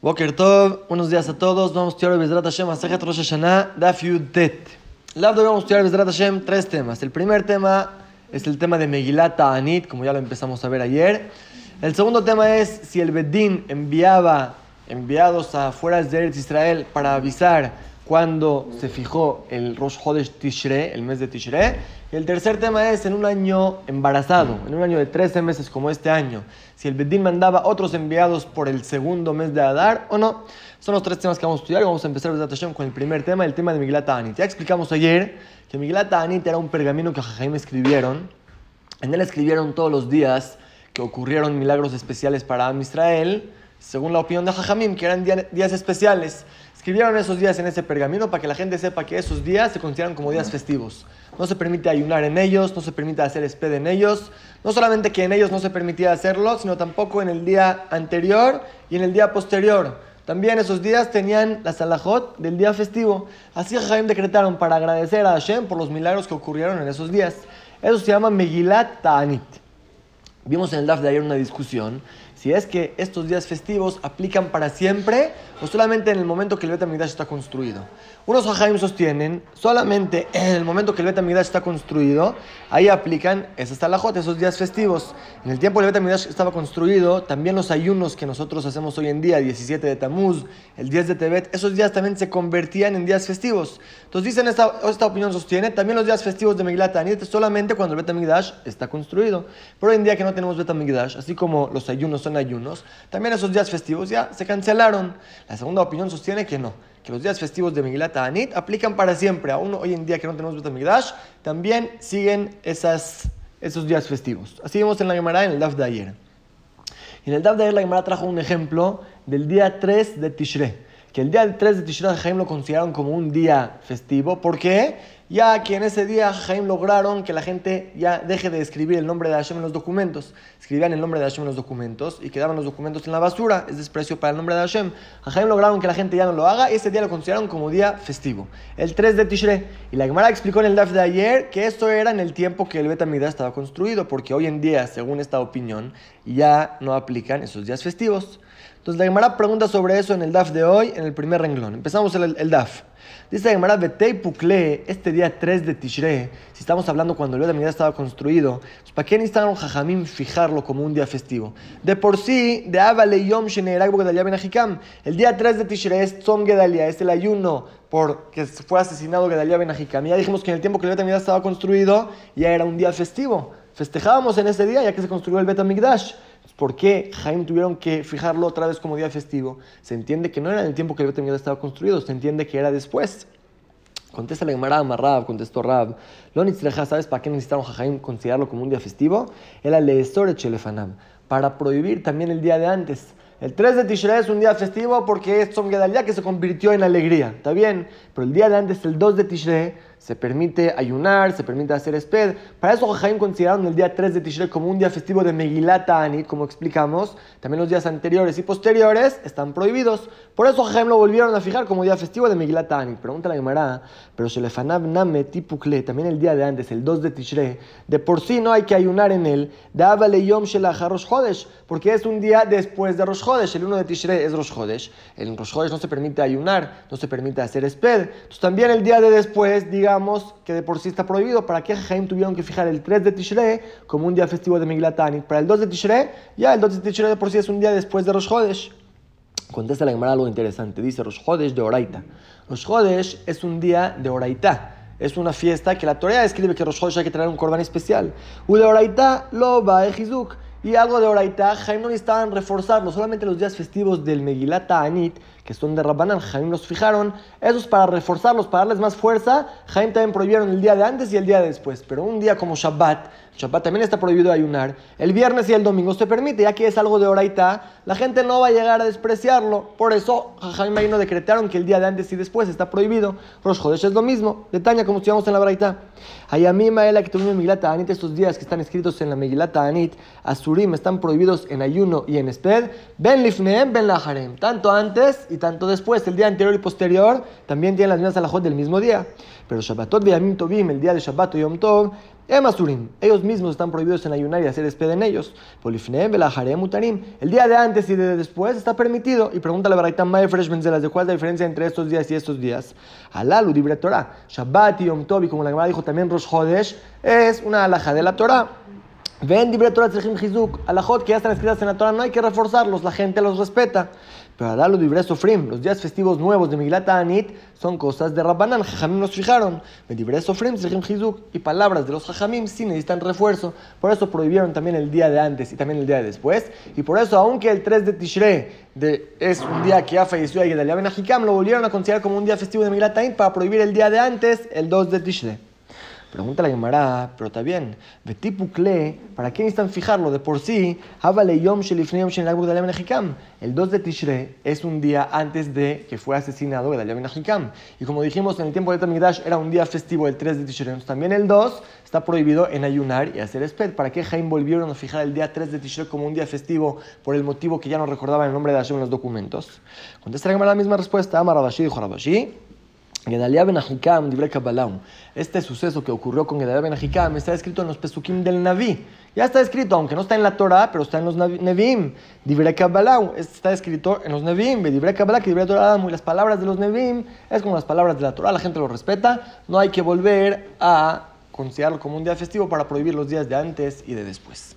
Boker Tov, buenos días a todos. Vamos a estudiar Bezrat Hashem, Asejet Rosh Hashanah, Daf Yud Tet. La vamos a estudiar Bezrat Hashem tres temas. El primer tema es el tema de Megilat Anit, como ya lo empezamos a ver ayer. El segundo tema es si el Bedín enviaba enviados afuera de Eretz Israel para avisar cuando se fijó el Rosh Hodesh Tishre, el mes de Tishre. Y el tercer tema es en un año embarazado, en un año de 13 meses como este año, si el Bedín mandaba otros enviados por el segundo mes de Adar o no. Son los tres temas que vamos a estudiar. Vamos a empezar con el primer tema, el tema de Miglata Anit. Ya explicamos ayer que Miglata Anit era un pergamino que Jaime escribieron. En él escribieron todos los días que ocurrieron milagros especiales para Am Israel, según la opinión de Jajamim, que eran días especiales. Escribieron esos días en ese pergamino para que la gente sepa que esos días se consideran como días festivos. No se permite ayunar en ellos, no se permite hacer esped en ellos. No solamente que en ellos no se permitía hacerlo, sino tampoco en el día anterior y en el día posterior. También esos días tenían la salahot del día festivo. Así Jaim decretaron para agradecer a Hashem por los milagros que ocurrieron en esos días. Eso se llama Megilat Ta'anit. Vimos en el DAF de ayer una discusión si es que estos días festivos aplican para siempre o solamente en el momento que el Betamigdash está construido. Unos Hajaim sostienen solamente en el momento que el Betamigdash está construido, ahí aplican esas talajot, esos días festivos. En el tiempo que el Betamigdash estaba construido, también los ayunos que nosotros hacemos hoy en día, 17 de Tamuz, el 10 de Tebet, esos días también se convertían en días festivos. Entonces dicen, esta, esta opinión sostiene, también los días festivos de Megilat Anit solamente cuando el Betamigdash está construido. Pero hoy en día que no tenemos Betamigdash, así como los ayunos ayunos, también esos días festivos ya se cancelaron. La segunda opinión sostiene que no, que los días festivos de Megilat Anit aplican para siempre. Aún hoy en día que no tenemos Betamigdash, también siguen esas, esos días festivos. Así vimos en la Gemara en el Daf de ayer. En el Daf de ayer la Gemara trajo un ejemplo del día 3 de Tishrei que el día 3 de Tishrei Jaim lo consideraron como un día festivo. ¿Por qué? Ya que en ese día Jaim lograron que la gente ya deje de escribir el nombre de Hashem en los documentos. Escribían el nombre de Hashem en los documentos y quedaban los documentos en la basura. Es desprecio para el nombre de Hashem. Jaim lograron que la gente ya no lo haga y ese día lo consideraron como día festivo. El 3 de Tishrei. Y la Gemara explicó en el DAF de ayer que esto era en el tiempo que el Betamidá estaba construido, porque hoy en día, según esta opinión, ya no aplican esos días festivos. Entonces la Gemara pregunta sobre eso en el DAF de hoy, en el primer renglón. Empezamos el, el DAF. Dice Gemara, Betei Pukle, este día 3 de Tishre, si estamos hablando cuando el Beta estaba construido, pues, ¿para qué necesitaron Jajamim fijarlo como un día festivo? De por sí, de Avale Yom Ben el día 3 de Tishre es Tzom Gedalia, es el ayuno porque fue asesinado Gedalia Ben ya dijimos que en el tiempo que el Beta estaba construido, ya era un día festivo. Festejábamos en ese día ya que se construyó el Bet ¿Por qué Jaime tuvieron que fijarlo otra vez como día festivo? Se entiende que no era en el tiempo que el Bet estaba construido, se entiende que era después. Contesta la Gemara Rab, contestó Rab. Lo ¿sabes para qué necesitaron Jaime considerarlo como un día festivo? Era Leesore Chelefanam, para prohibir también el día de antes. El 3 de Tishrei es un día festivo porque es Tzom que se convirtió en alegría. ¿Está bien? Pero el día de antes, el 2 de Tishrei, se permite ayunar, se permite hacer esped. Para eso Jaim consideraron el día 3 de Tishrei como un día festivo de Megilat Anit, como explicamos. También los días anteriores y posteriores están prohibidos. Por eso Jaim lo volvieron a fijar como día festivo de Megilat Anit. Pregunta la Gemara, pero Shelefanav Name Tipukle, también el día de antes, el 2 de Tishrei, de por sí no hay que ayunar en él. Dávale Yom Rosh Chodesh, porque es un día después de Rosh Chodesh. El 1 de Tishrei es Rosh Chodesh. En Rosh Chodesh no se permite ayunar, no se permite hacer esped. Entonces también el día de después, diga digamos que de por sí está prohibido, ¿para qué Jaim tuvieron que fijar el 3 de Tishrei como un día festivo de Miglatani? Para el 2 de Tishrei, ya el 2 de Tishrei de por sí es un día después de Rosh Hodesh. Contesta la Gemara algo interesante. Dice Rosh Hodesh de Oraita. Rosh Hodesh es un día de Oraita. Es una fiesta que la Torah describe que Rosh Hodesh hay que traer un corbán especial. U de Oraita lo va y algo de Oraita, Jaim no necesitaban reforzarlo, solamente los días festivos del Megilata Anit, que son de Rabbanan, Jaim los fijaron, esos para reforzarlos, para darles más fuerza, Jaim también prohibieron el día de antes y el día de después, pero un día como Shabbat, Shabbat también está prohibido ayunar, el viernes y el domingo. Se permite, ya que es algo de Oraita, la gente no va a llegar a despreciarlo, por eso Jaim y no decretaron que el día de antes y después está prohibido, Rosh Hodesh es lo mismo, detaña como estudiamos en la Braita. Hayamima la que tuvimos Megilata Anit, estos días que están escritos en la Megilata Anit, Asurim están prohibidos en ayuno y en esped, ben lifneem, ben laharem, tanto antes y tanto después, el día anterior y posterior, también tienen las mismas alajot del mismo día. Pero Shabbatot Yamim Tovim, el día de Shabbat o Yom Tov, Emasurim, ellos mismos están prohibidos en ayunar y hacer esped en ellos. Polifneem, Belajarem, Mutarim, el día de antes y de después está permitido. Y pregunta la Baraitam Fresh Benzelas, ¿de cuál es la diferencia entre estos días y estos días? Alalu, libre Torah, Shabbat y Yom Tov, y como la Gemara dijo también Rosh Hodesh, es una alaja de la Torah. Ven libre Torah Tzrechim Hizuk, alajot que ya están escritas en la Torah, no hay que reforzarlos, la gente los respeta. Pero Adalo libre Sofrim, los días festivos nuevos de Migilat Anit son cosas de Rabbanan, Jajamim nos fijaron. Libre Sofrim Tzrechim Hizuk, y palabras de los Jajamim sí necesitan refuerzo. Por eso prohibieron también el día de antes y también el día de después. Y por eso, aunque el 3 de Tishrei de, es un día que ya falleció Gedalia Ben lo volvieron a considerar como un día festivo de Migilat Anit para prohibir el día de antes, el 2 de Tishrei. Pregunta la Gemara, pero está bien. Betipukle, ¿para qué necesitan fijarlo? De por sí, El 2 de Tishre es un día antes de que fue asesinado el Ben Y como dijimos, en el tiempo de Tamigdash era un día festivo el 3 de Tishre. Entonces también el 2 está prohibido en ayunar y hacer esped. ¿Para qué Jaim volvieron a fijar el día 3 de Tishre como un día festivo por el motivo que ya no recordaba el nombre de Hashem en los documentos? Contesta la Gemara la misma respuesta. Amar Rabashi dijo Rabashi. Gedalia ben Ahikam, Este suceso que ocurrió con Gedalia ben Ahikam está escrito en los Pesukim del Naví. Ya está escrito, aunque no está en la Torah, pero está en los Nevim. Divrei Kabbalah está escrito en los Nevim. Divrei Kabbalah, que Torah Y las palabras de los Nevim es como las palabras de la Torah. La gente lo respeta. No hay que volver a considerarlo como un día festivo para prohibir los días de antes y de después.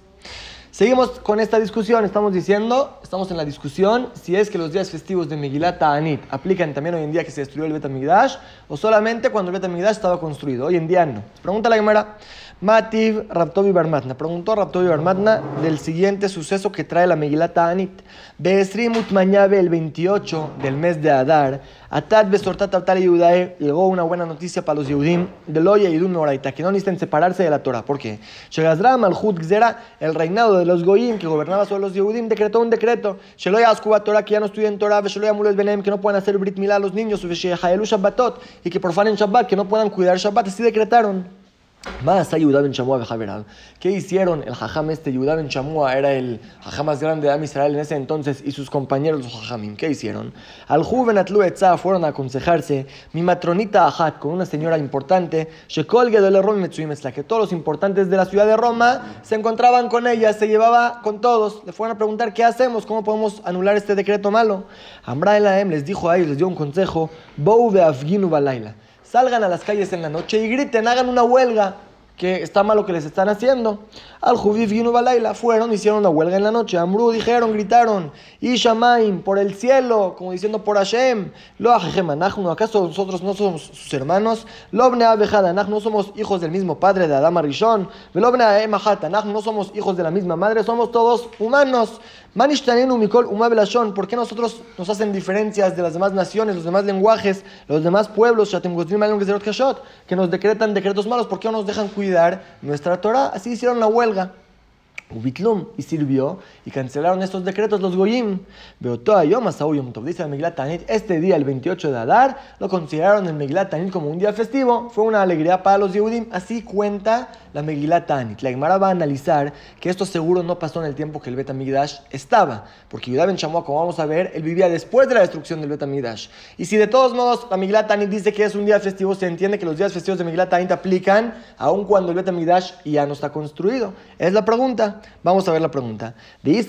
Seguimos con esta discusión, estamos diciendo, estamos en la discusión si es que los días festivos de Megilat Anit aplican también hoy en día que se destruyó el Betamigdash o solamente cuando el Betamigdash estaba construido. Hoy en día no. Pregunta la Gemara. Mativ Raptovi Barmatna. Preguntó Raptovi Barmatna del siguiente suceso que trae la Megilata Anit. Beesrimut Mañabe, el 28 del mes de Adar. Atat Besortat Atal Yudae. Llegó una buena noticia para los Yehudim. De Loya y Meoraita, que no necesitan separarse de la Torah. ¿Por qué? Shegazra Malhut Gzera, el reinado de los Goyim que gobernaba sobre los Yehudim, decretó un decreto. Sheloya Askuba Torah, que ya no estudian Torah. Sheloya Mules Benem, que no puedan hacer Brit Milá a los niños. Y que profanen Shabbat, que no puedan cuidar Shabbat. Así decretaron. Más Yehuda ben Chamua ¿Qué hicieron? El jajam este, Yehuda ben Chamua, era el jajam más grande de Am Israel en ese entonces, y sus compañeros los jajamim. ¿Qué hicieron? Al joven Atlu fueron a aconsejarse, mi matronita Ahat, con una señora importante, Shekol Gedol Rom la que todos los importantes de la ciudad de Roma se encontraban con ella, se llevaba con todos. Le fueron a preguntar, ¿qué hacemos? ¿Cómo podemos anular este decreto malo? Amra Elaem les dijo a ellos, les dio un consejo, Bou Afginu Balaila salgan a las calles en la noche y griten, hagan una huelga, que está mal lo que les están haciendo. Al Juvif Ginu Balaila fueron, hicieron una huelga en la noche. Amru dijeron, gritaron, Ishamaim, por el cielo, como diciendo por Hashem. Lo ¿acaso nosotros no somos sus hermanos? Lobne no somos hijos del mismo padre de Adama Rishon. Velobne no somos hijos de la misma madre, somos todos humanos. Manishtanenu Mikol Umabelashon, ¿por qué nosotros nos hacen diferencias de las demás naciones, los demás lenguajes, los demás pueblos, que nos decretan decretos malos? ¿Por qué no nos dejan cuidar nuestra Torah? Así hicieron la huelga. Ubitlum, y sirvió, y cancelaron estos decretos los goyim. Dice el Megilat este día, el 28 de Adar, lo consideraron el Megilat como un día festivo, fue una alegría para los Yehudim, así cuenta la Megilat La Gemara va a analizar que esto seguro no pasó en el tiempo que el Betamigdash estaba, porque Yudá Ben como vamos a ver, él vivía después de la destrucción del Betamigdash. Y si de todos modos la Megilat dice que es un día festivo, se entiende que los días festivos de Megilat aplican aun cuando el Betamigdash ya no está construido. Es la pregunta. Vamos a ver la pregunta. Y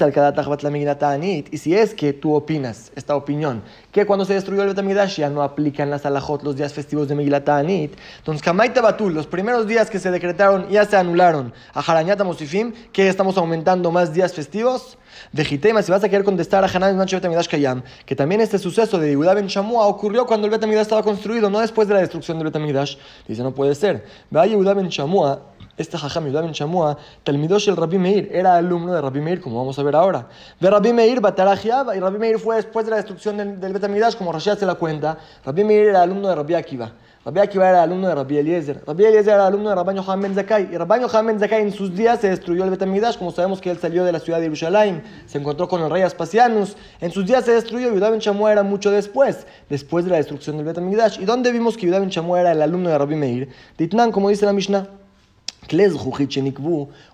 si es que tú opinas, esta opinión, que cuando se destruyó el Betamidash ya no aplican las alajot los días festivos de Megilat Anit, entonces Kamaita Batul, los primeros días que se decretaron ya se anularon a Haranyata Mosifim, que estamos aumentando más días festivos. Vejitema, si vas a querer contestar a Hanan Nacho Betamidash Kayam, que también este suceso de Yehuda Ben Shamua ocurrió cuando el Betamidash estaba construido, no después de la destrucción del Betamidash. Dice, no puede ser. Vaya Yehuda Ben Shamua este Jajam Yudá Ben Shamua, Talmidosh el Rabbi Meir, era alumno de Rabbi Meir, como vamos a ver ahora. De Rabbi Meir, Batarajiaba, y Rabbi Meir fue después de la destrucción del, del Betamidash, como Rashid se la cuenta. Rabbi Meir era alumno de Rabbi Akiva. Rabbi Akiva era alumno de Rabbi Eliezer. Rabbi Eliezer era alumno de Rabbi Yohan Ben Zakai. Y Rabbi Yohan Ben Zakai en sus días se destruyó el Betamidash, como sabemos que él salió de la ciudad de Yerushalayim, se encontró con el rey Aspasianus. En sus días se destruyó. Yudá Ben era mucho después, después de la destrucción del Betamidash. ¿Y dónde vimos que Yudá Ben era el alumno de Rabbi Meir? Ditnan, como dice la Mishnah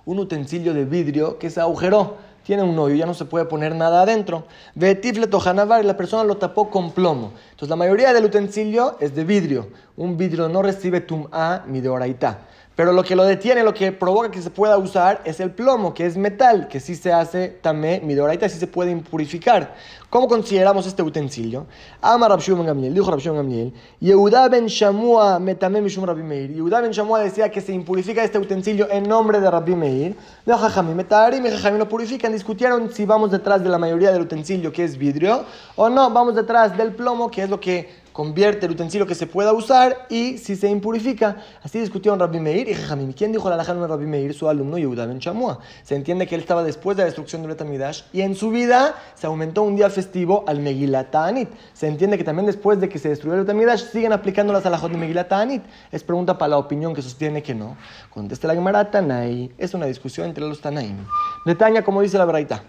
un utensilio de vidrio que se agujeró tiene un hoyo, ya no se puede poner nada adentro. Vetifle tojanavar, la persona lo tapó con plomo. Entonces la mayoría del utensilio es de vidrio. Un vidrio no recibe tum'a ni de oraitá. Pero lo que lo detiene, lo que provoca que se pueda usar es el plomo, que es metal, que sí se hace también midoraita, sí se puede impurificar. ¿Cómo consideramos este utensilio? Ama Rabshua ben Gamliel, dijo Rabshua ben Gamliel, Yehuda ben Shamua metame mishum Rabbi Meir. Yehuda ben Shamua decía que se impurifica este utensilio en nombre de Rabbi Meir. De Jajami metarim y Jajami lo purifican. Discutieron si vamos detrás de la mayoría del utensilio, que es vidrio, o no, vamos detrás del plomo, que es lo que convierte el utensilio que se pueda usar y si se impurifica. Así discutieron Rabbi Meir y Jajamim. ¿Quién dijo la alhaja de Rabbi Meir? Su alumno Yehuda ben Chamua. Se entiende que él estaba después de la destrucción del Betamidash y en su vida se aumentó un día festivo al Megilat Ta'anit. Se entiende que también después de que se destruyó el Betamidash siguen aplicando las alajot de Megilat Ta'anit. Es pregunta para la opinión que sostiene que no. Contesta la Gemara Tanay. Es una discusión entre los Tanaim. Netaña, como dice la Braita.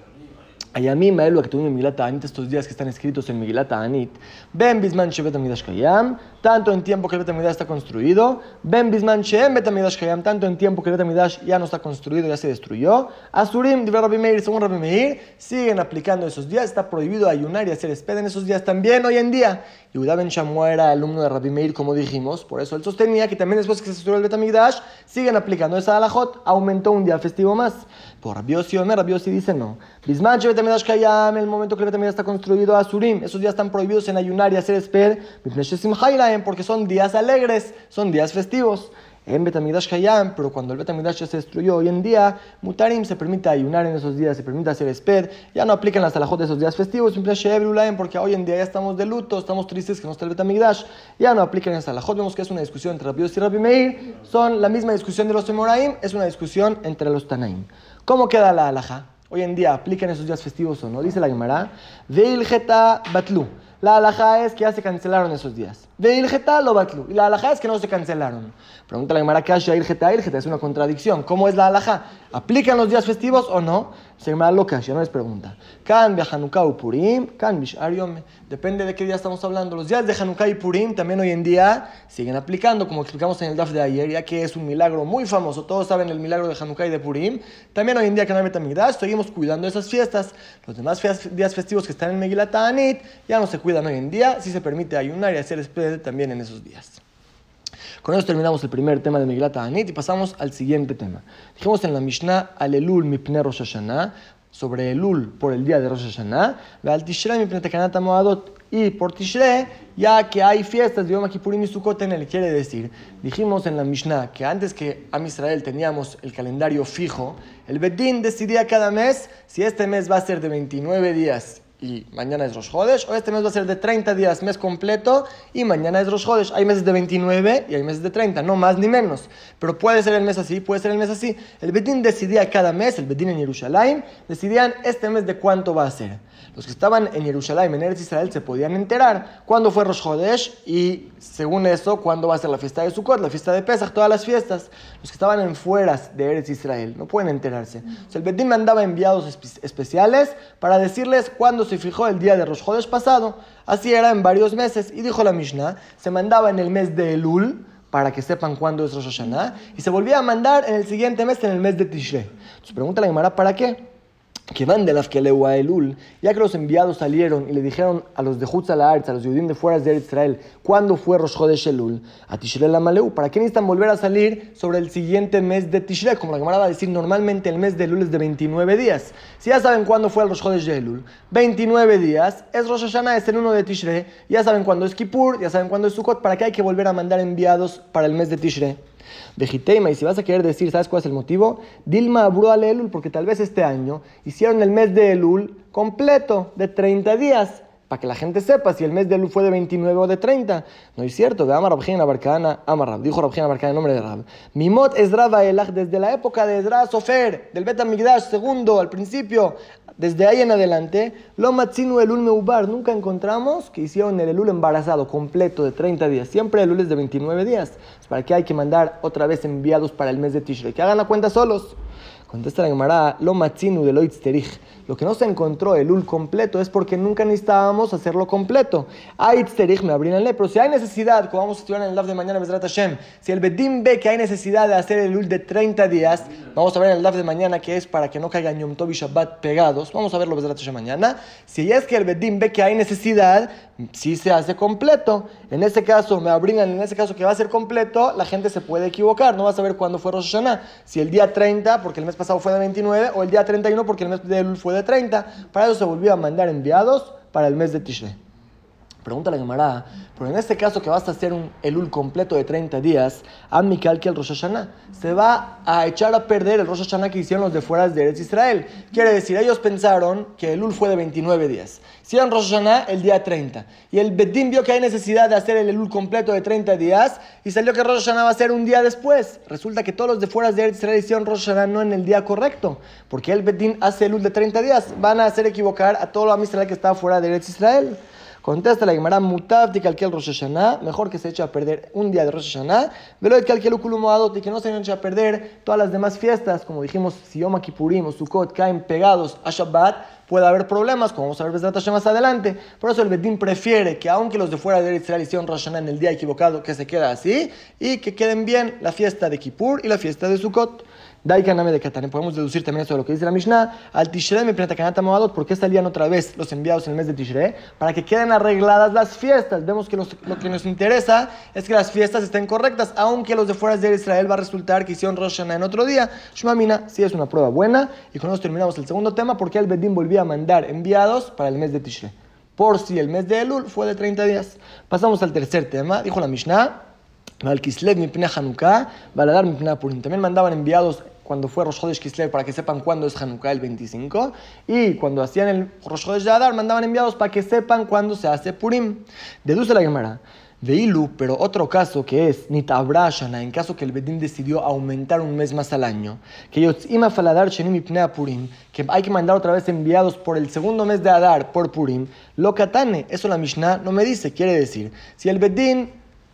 En Migilat Anit, estos días que están escritos en Migilat Anit, Ben Bisman Shevet Amidash Kayam, tanto en tiempo que el Betamidash está construido, Ben Bisman Shem Betamidash Kayam, tanto en tiempo que el Betamidash ya no está construido, ya se destruyó. Asurim, Diver Rabbi Meir, según Rabbi Meir, siguen aplicando esos días, está prohibido ayunar y hacer esped en esos días también hoy en día. Yehuda Ben Shamua era alumno de Rabbi Meir, como dijimos, por eso él sostenía que también después que se destruyó el Betamidash, siguen aplicando esa alajot, aumentó un día festivo más. Por Yossi Omer, Yossi dice no. Bisman Shevet Amidash Kayam, el momento que el Betamidash está construido, Asurim, esos días están prohibidos en ayunar y hacer esped, porque son días alegres, son días festivos. En Betamidash Hayam, pero cuando el Betamidash ya se destruyó hoy en día, Mutarim se permite ayunar en esos días, se permite hacer esped, ya no aplican las alajot de esos días festivos, porque hoy en día ya estamos de luto, estamos tristes que no está el Betamidash, ya no aplican las alajot. Vemos que es una discusión entre Rabbi y Rabbi son la misma discusión de los Temoraim, es una discusión entre los Tanaim. ¿Cómo queda la alaja? Hoy en día, ¿aplican esos días festivos o no? Dice la Gemara, Veil Batlu. La alhaja es que ya se cancelaron esos días. De Ilgeta lo batlu. Y la alhaja es que no se cancelaron. Pregunta la Gemara, ¿qué hay Ilgeta? Ilgeta es una contradicción. ¿Cómo es la alhaja? ¿Aplican los días festivos o no? Se llama lo que no les pregunta. Kan Hanukkah u Purim, kan Depende de qué día estamos hablando. Los días de Hanukkah y Purim también hoy en día siguen aplicando, como explicamos en el DAF de ayer, ya que es un milagro muy famoso. Todos saben el milagro de Hanukkah y de Purim. También hoy en día que no hay seguimos cuidando esas fiestas. Los demás días festivos que están en Megilat ya no se cuidan hoy en día. Si se permite ayunar y hacer también en esos días. Con eso terminamos el primer tema de Megilat Anit y pasamos al siguiente tema. Dijimos en la Mishnah, Alelul mipne Rosh Hashanah, sobre Elul por el día de Rosh Hashanah, al Tishrei mipne Tekanat Moadot, y por Tishrei, ya que hay fiestas de Yom Kippurim y Sukkot en él, quiere decir, dijimos en la Mishnah que antes que a Israel teníamos el calendario fijo, el Bedín decidía cada mes si este mes va a ser de 29 días y mañana es Rosh Hodesh, o este mes va a ser de 30 días, mes completo, y mañana es Rosh Hodesh. Hay meses de 29 y hay meses de 30, no más ni menos. Pero puede ser el mes así, puede ser el mes así. El Bedín decidía cada mes, el Bedín en Jerusalén, decidían este mes de cuánto va a ser. Los que estaban en Jerusalén, en Eretz Israel, se podían enterar cuándo fue Rosh Hodesh y, según eso, cuándo va a ser la fiesta de Sukkot, la fiesta de Pesach, todas las fiestas. Los que estaban en fueras de Eretz Israel no pueden enterarse. el Bedín mandaba enviados especiales para decirles cuándo se fijó el día de Rosh Hodesh pasado. Así era en varios meses. Y dijo la Mishnah, se mandaba en el mes de Elul, para que sepan cuándo es Rosh Hashanah, y se volvía a mandar en el siguiente mes, en el mes de Tishrei. Entonces pregunta la Gemara, ¿para qué? Que van de la a Elul, ya que los enviados salieron y le dijeron a los de Hutzalaarz, a los judíos de fuera de Israel, ¿cuándo fue Rosh Elul? A Tishrei Maleu. ¿Para qué necesitan volver a salir sobre el siguiente mes de Tishrei? Como la Gemara va a decir, normalmente el mes de Elul es de 29 días. Si ya saben cuándo fue el Rosh Chodesh Elul, 29 días, es Rosh Hashanah, es el 1 de Tishrei, ya saben cuándo es Kippur, ya saben cuándo es Sukkot, ¿para qué hay que volver a mandar enviados para el mes de Tishrei? Vejiteima, y si vas a querer decir, ¿sabes cuál es el motivo? Dilma abru al Elul, porque tal vez este año hicieron el mes de Elul completo, de 30 días, para que la gente sepa si el mes de Elul fue de 29 o de 30. No es cierto, de Amar Rabjina Barcana, Amar dijo Rabjina Barcana en nombre de Rab. Mimot Ezra Baelach, desde la época de Ezra Sofer, del Bet Migdash segundo, al principio, desde ahí en adelante, lo matzinu elul meubar, nunca encontramos que hicieron el elul embarazado completo de 30 días. Siempre el elul es de 29 días. ¿Para qué hay que mandar otra vez enviados para el mes de Tishrei? Que hagan la cuenta solos. Contesta la Gemara, lo matzinu de lo Lo que no se encontró el ul completo es porque nunca necesitábamos hacerlo completo. Aitzterich me pero si hay necesidad, como vamos a estudiar en el lab de mañana, Hashem, si el Bedim ve que hay necesidad de hacer el ul de 30 días, vamos a ver en el lab de mañana que es para que no caigan Yom Tov y Shabbat pegados. Vamos a verlo Bezrat Hashem mañana. Si es que el Bedim ve que hay necesidad, si se hace completo. En ese caso, me abrían, en ese caso que va a ser completo, la gente se puede equivocar. No va a saber cuándo fue Rosh. Si el día 30, porque el mes pasado fue de 29, o el día 31 porque el mes de Elul fue de 30. Para eso se volvió a mandar enviados para el mes de Tishrei. Pregunta la Gemara, pero en este caso que vas a hacer un Elul completo de 30 días, a Mikal que el Rosh Hashanah, se va a echar a perder el Rosh Hashanah que hicieron los de fuera de Eretz Israel. Quiere decir, ellos pensaron que Elul fue de 29 días. Hicieron Rosh Hashanah el día 30. Y el Bedim vio que hay necesidad de hacer el Elul completo de 30 días y salió que Rosh Hashanah va a ser un día después. Resulta que todos los de fuera de Israel hicieron Rosh no en el día correcto. Porque el Bedim hace Elul de 30 días. Van a hacer equivocar a todo lo Israel que estaba fuera de Israel. Contesta la Gemara, mutavti calquel Rosh Hashanah, mejor que se eche a perder un día de Rosh Hashanah, velo de calquel y que no se eche a perder todas las demás fiestas, como dijimos, si Yom Kippurim o Sukkot caen pegados a Shabbat, puede haber problemas, como vamos a ver Hashem más adelante. Por eso el Bedín prefiere que aunque los de fuera de Israel hicieron Rosh Hashanah en el día equivocado, que se quede así, y que queden bien la fiesta de Kippur y la fiesta de Sukkot. Daikaname de Katane. Podemos deducir también eso de lo que dice la Mishnah. Al Tishrei me Kanata Moadot. ¿Por qué salían otra vez los enviados en el mes de Tishrei? Para que queden arregladas las fiestas. Vemos que lo que nos interesa es que las fiestas estén correctas, aunque los de fuera de Israel va a resultar que hicieron Rosh en otro día. Shmamina sí es una prueba buena. Y con eso terminamos el segundo tema, porque el Bedín volvía a mandar enviados para el mes de Tishrei. Por si el mes de Elul fue de 30 días. Pasamos al tercer tema. Dijo la Mishnah. Kislev mipnei Hanukkah, Baladar mipnei Purim. También mandaban enviados cuando fue Rosh Chodesh Kislev para que sepan cuándo es Hanukkah el 25. Y cuando hacían el Rosh Chodesh de Adar, mandaban enviados para que sepan cuándo se hace Purim. Deduce la Gemara. Veilu, pero otro caso que es Nitabrashana, en caso que el Bedín decidió aumentar un mes más al año, que Yotzima Faladar Shenim Purim, que hay que mandar otra vez enviados por el segundo mes de Adar por Purim, lo katane, eso la Mishnah no me dice, quiere decir, si el Bedín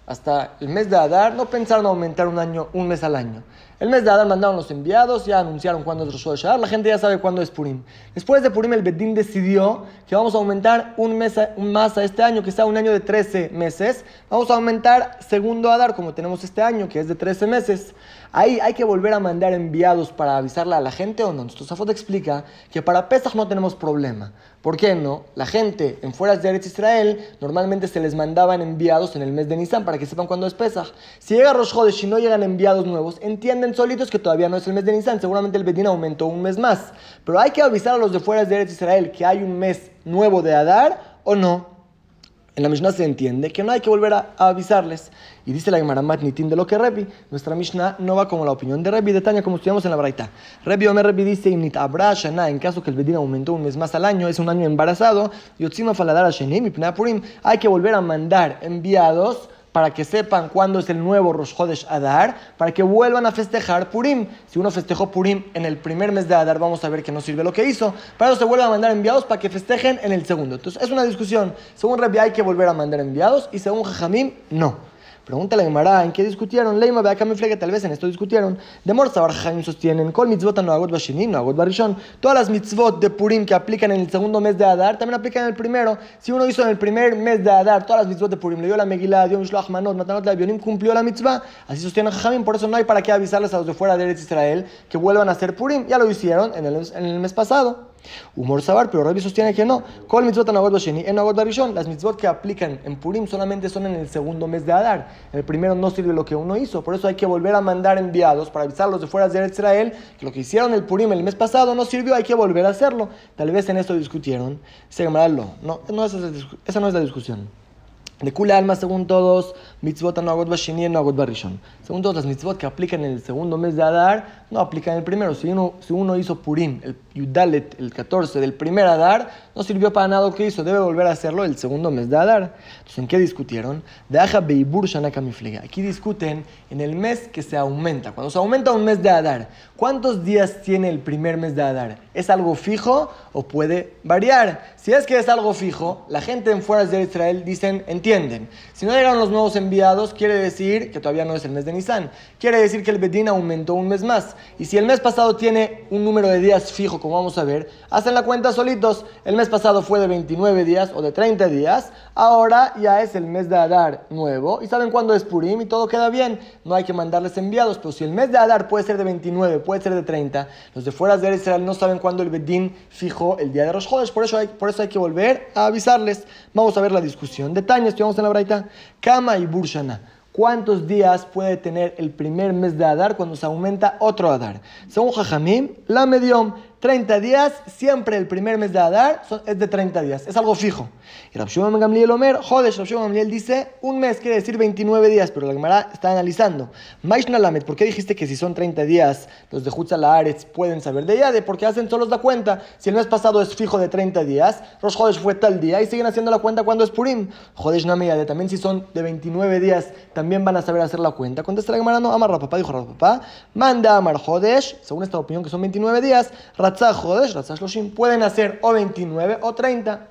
hasta el mes de Adar no pensaron aumentar un, año, un mes al año. El mes de Adar mandaron los enviados, ya anunciaron cuándo es Rosh Hashanah, la gente ya sabe cuándo es Purim. Después de Purim, el Bedín decidió que vamos a aumentar un mes más a este año, que sea un año de 13 meses. Vamos a aumentar segundo Adar, como tenemos este año, que es de 13 meses. Ahí hay que volver a mandar enviados para avisarle a la gente o no. Entonces, Zafot explica que para Pesach no tenemos problema. ¿Por qué no? La gente en fueras de Eretz Israel normalmente se les mandaban enviados en el mes de Nisan para que sepan cuándo es Pesach. Si llega Rosh y no llegan enviados nuevos, entienden solitos que todavía no es el mes de Nisan. Seguramente el Bedín aumentó un mes más. Pero hay que avisar a los de fuera de Eretz Israel que hay un mes nuevo de Adar o no. En la Mishnah se entiende que no hay que volver a, avisarles. Y dice la Gemara Matnitin de lo que Rebi. Nuestra Mishnah no va como la opinión de Rebi de Tania, como estudiamos en la Braita. Rebi Omer Rebi dice: en caso que el Bedín aumentó un mes más al año, es un año embarazado. Yotzima Hay que volver a mandar enviados para que sepan cuándo es el nuevo Rosh Chodesh Adar, para que vuelvan a festejar Purim. Si uno festejó Purim en el primer mes de Adar, vamos a ver que no sirve lo que hizo. Para eso se vuelve a mandar enviados para que festejen en el segundo. Entonces es una discusión. Según Rabbi hay que volver a mandar enviados y según Jajamim no. Pregúntale a Gemara, ¿en qué discutieron? Leima, ve acá me flega, tal vez en esto discutieron. De Morzabar Jaim sostienen, Kol mitzvot no agot bashinim, no agot barishon. Todas las mitzvot de Purim que aplican en el segundo mes de Adar, también aplican en el primero. Si uno hizo en el primer mes de Adar todas las mitzvot de Purim, le dio la Megillah, dio Mishloach Manot, Matanot la cumplió la mitzvah. Así sostienen Jajamim, por eso no hay para qué avisarles a los de fuera de Eretz Israel que vuelvan a hacer Purim. Ya lo hicieron en el, en el mes pasado. Humor Sabar, pero Rabbi sostiene que no. Kol mitzvot en Las mitzvot que aplican en Purim solamente son en el segundo mes de Adar. En el primero no sirve lo que uno hizo. Por eso hay que volver a mandar enviados para avisarlos de fuera de Israel que lo que hicieron el Purim el mes pasado no sirvió, hay que volver a hacerlo. Tal vez en esto discutieron. Se no, no esa no es la discusión. De Kula Alma, según todos, mitzvot no agot bashini no agot barishon. Según todos, las mitzvot que aplican en el segundo mes de Adar, no aplican en el primero. Si uno, si uno hizo Purim, el Yudalet, el 14 del primer Adar, no sirvió para nada lo que hizo. Debe volver a hacerlo el segundo mes de Adar. Entonces, ¿en qué discutieron? De Aja Beibur Aquí discuten en el mes que se aumenta. Cuando se aumenta un mes de Adar, ¿cuántos días tiene el primer mes de Adar? ¿Es algo fijo o puede variar? Si es que es algo fijo, la gente en fuera de Israel dicen, Si no llegaron los nuevos enviados, quiere decir que todavía no es el mes de Nisan. Quiere decir que el Bedín aumentó un mes más. Y si el mes pasado tiene un número de días fijo, como vamos a ver, hacen la cuenta solitos. El mes pasado fue de 29 días o de 30 días. Ahora ya es el mes de Adar nuevo. Y saben cuándo es Purim y todo queda bien. No hay que mandarles enviados. Pero si el mes de Adar puede ser de 29, puede ser de 30, los de fuera de Israel no saben cuándo el Bedín fijó el día de los Jodes. Por eso hay, por eso hay que volver a avisarles. Vamos a ver la discusión. Detalle, estudiamos en la Braita. Kama y Burshana. ¿Cuántos días puede tener el primer mes de Adar cuando se aumenta otro Adar? Según Jajamim, la medium 30 días, siempre el primer mes de Adar es de 30 días, es algo fijo. Y Rabshimon Gamliel Omer, Jodesh, Rabshimon Gamliel dice, un mes quiere decir 29 días, pero la Gemara está analizando. Maishna Lamed, ¿por qué dijiste que si son 30 días, los de Hutzal pueden saber de ella? De porque hacen solos la cuenta. Si el mes pasado es fijo de 30 días, Rosh Jodesh fue tal día y siguen haciendo la cuenta cuando es Purim. Jodesh Nameyade, también si son de 29 días, también van a saber hacer la cuenta. Contesta la Gemara, no, Amar papá dijo papá, manda Amar Jodesh, según esta opinión que son 29 días, pueden hacer o 29 o 30.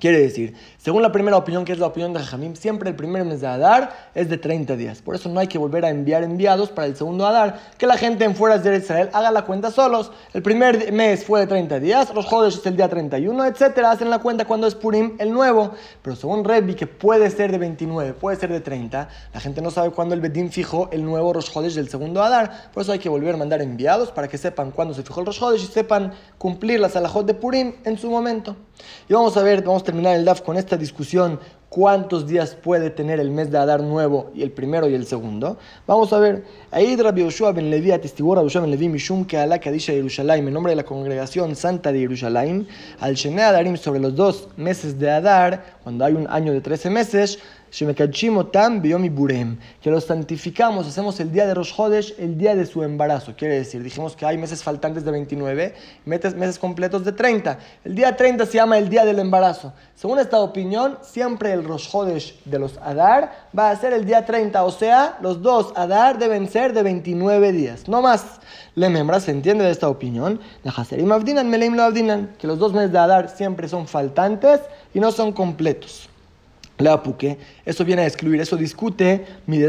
Quiere decir, según la primera opinión, que es la opinión de Jajamim, siempre el primer mes de Adar es de 30 días. Por eso no hay que volver a enviar enviados para el segundo Adar. Que la gente en fuera de Israel haga la cuenta solos. El primer mes fue de 30 días, los Jodesh es el día 31, etcétera. Hacen la cuenta cuando es Purim el nuevo. Pero según Rebbi, que puede ser de 29, puede ser de 30, la gente no sabe cuándo el Bedín fijó el nuevo Rosh Hodesh del segundo Adar. Por eso hay que volver a mandar enviados para que sepan cuándo se fijó el Rosh Hodesh y sepan cumplir la Salahot de Purim en su momento. Y vamos a ver, vamos terminar el DAF con discusión cuántos días puede tener el mes de Adar nuevo y el primero y el segundo. Vamos a ver, ahí Rabbi Yoshua ben Levi atestiguó Rabbi Yoshua ben Levi Mishum que Alá Kadisha Yerushalayim, en nombre de la congregación santa de Yerushalayim, al Shene Adarim sobre los dos meses de Adar, cuando hay un año de 13 meses, que los santificamos, hacemos el día de Rosh Hodesh, el día de su embarazo. Quiere decir, dijimos que hay meses faltantes de 29, meses, meses completos de 30. El día 30 se llama el día del embarazo. Según esta opinión, siempre el Rosh Hodesh de los Adar va a ser el día 30, o sea, los dos Adar deben ser de 29 días, no más. Le membra se entiende de esta opinión, que los dos meses de Adar siempre son faltantes y no son completos la apuque, eso viene a excluir, eso discute mi de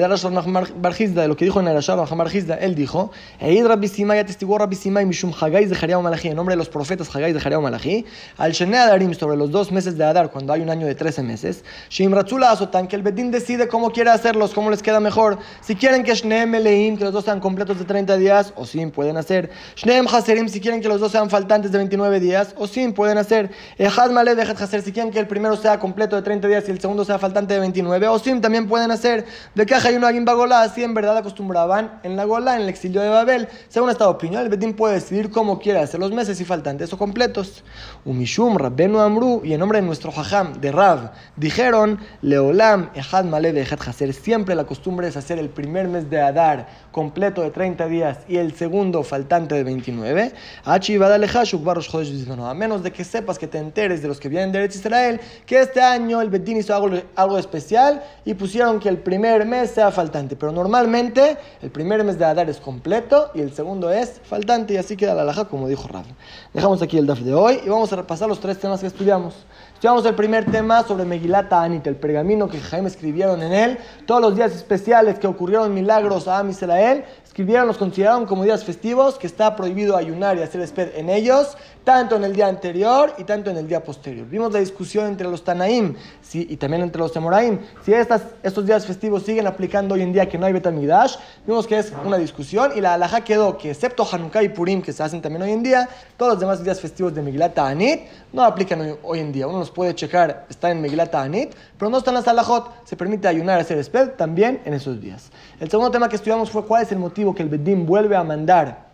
Barjizda, de lo que dijo en el Barjizda, él dijo, Eid Rabbi Simai, atestiguó Rabbi Simai, Mishum Haggai de Jariao Malachi, en nombre de los profetas Haggai de Jariao Malachi, al Shene Adarim, sobre los dos meses de Adar, cuando hay un año de 13 meses, Shim Ratzula Azotan, que el Bedín decide cómo quiere hacerlos, cómo les queda mejor, si quieren que Shneem Meleim, que los dos sean completos de 30 días, o sí, pueden hacer, Shneem Haserim, si quieren que los dos sean faltantes de 29 días, o sí, pueden hacer, Ehad Male de Haser, si quieren que el primero sea completo de 30 días y el segundo sea faltante de 29. O sim también pueden hacer de caja y una guimba gola, así en verdad acostumbraban en la gola, en el exilio de Babel. Según esta opinión, el Betín puede decidir cómo quiere hacer los meses y faltantes o completos. Umishum, Rabbenu Amru, y en nombre de nuestro Jajam, de Rab, dijeron, Leolam, Ehad Male, Ehad Haser. Siempre la costumbre es hacer el primer mes de Adar completo de 30 días y el segundo faltante de 29. A menos de que sepas que te enteres de los que vienen de Israel, que este año el Betín hizo algo, especial y pusieron que el primer mes sea faltante. Pero normalmente el primer mes de Adar es completo y el segundo es faltante y así queda la laja como dijo Rafa. Dejamos aquí el DAF de hoy y vamos a repasar los tres temas que estudiamos. Estudiamos el primer tema sobre Megilata Anit, el pergamino que Jaime escribieron en él, todos los días especiales que ocurrieron milagros a Am Israel, escribieron, los consideraron como días festivos, que está prohibido ayunar y hacer esped en ellos, tanto en el día anterior y tanto en el día posterior. Vimos la discusión entre los Tanaim y también entre los Temoraim. Si estos días festivos siguen aplicando hoy en día que no hay Betamigdash, vimos que es una discusión y la alhaja quedó que excepto Hanukkah y Purim, que se hacen también hoy en día, todos los demás días festivos de Megilata Anit no aplican hoy, en día. Uno los puede checar, está en Megilata Anit, pero no están las alajot. Se permite ayunar, hacer esped también en esos días. El segundo tema que estudiamos fue cuál es el motivo que el Bedim vuelve a mandar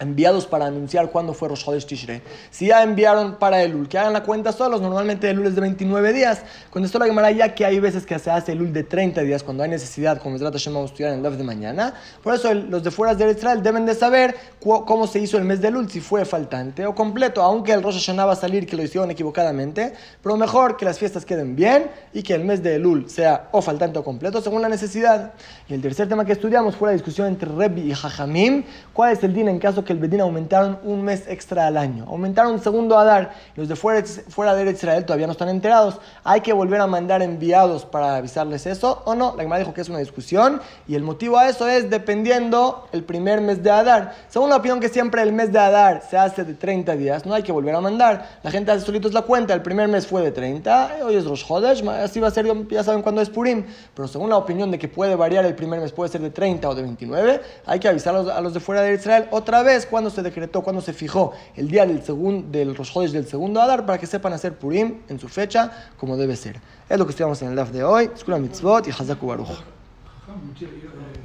enviados para anunciar cuándo fue Rosh Chodesh Tishrei. Si ya enviaron para Elul, que hagan la cuenta solos, normalmente Elul es de 29 días. Contestó la Gemara ya que hay veces que se hace Elul de 30 días cuando hay necesidad, como es Hashem vamos a estudiar en el de mañana. Por eso los de fuera de Israel deben de saber cómo se hizo el mes de Elul, si fue faltante o completo, aunque el Rosh Hashanah va a salir que lo hicieron equivocadamente, pero mejor que las fiestas queden bien y que el mes de Elul sea o faltante o completo según la necesidad. Y el tercer tema que estudiamos fue la discusión entre Rebbi y Jajamim, cuál es el din en caso que que el Bedín aumentaron un mes extra al año. Aumentaron un segundo Adar. Los de fuera, fuera de Israel todavía no están enterados. ¿Hay que volver a mandar enviados para avisarles eso o no? La Gemara dijo que es una discusión y el motivo a eso es dependiendo el primer mes de Adar. Según la opinión que siempre el mes de Adar se hace de 30 días, no hay que volver a mandar. La gente hace solitos la cuenta. El primer mes fue de 30, hoy es Rosh Hodesh, así va a ser, ya saben cuándo es Purim. Pero según la opinión de que puede variar el primer mes, puede ser de 30 o de 29, hay que avisar a los de fuera de Israel otra vez cuando se decretó, cuando se fijó el día del, segundo del Rosh del segundo Adar para que sepan hacer Purim en su fecha como debe ser. Es lo que en el de hoy. Mitzvot y.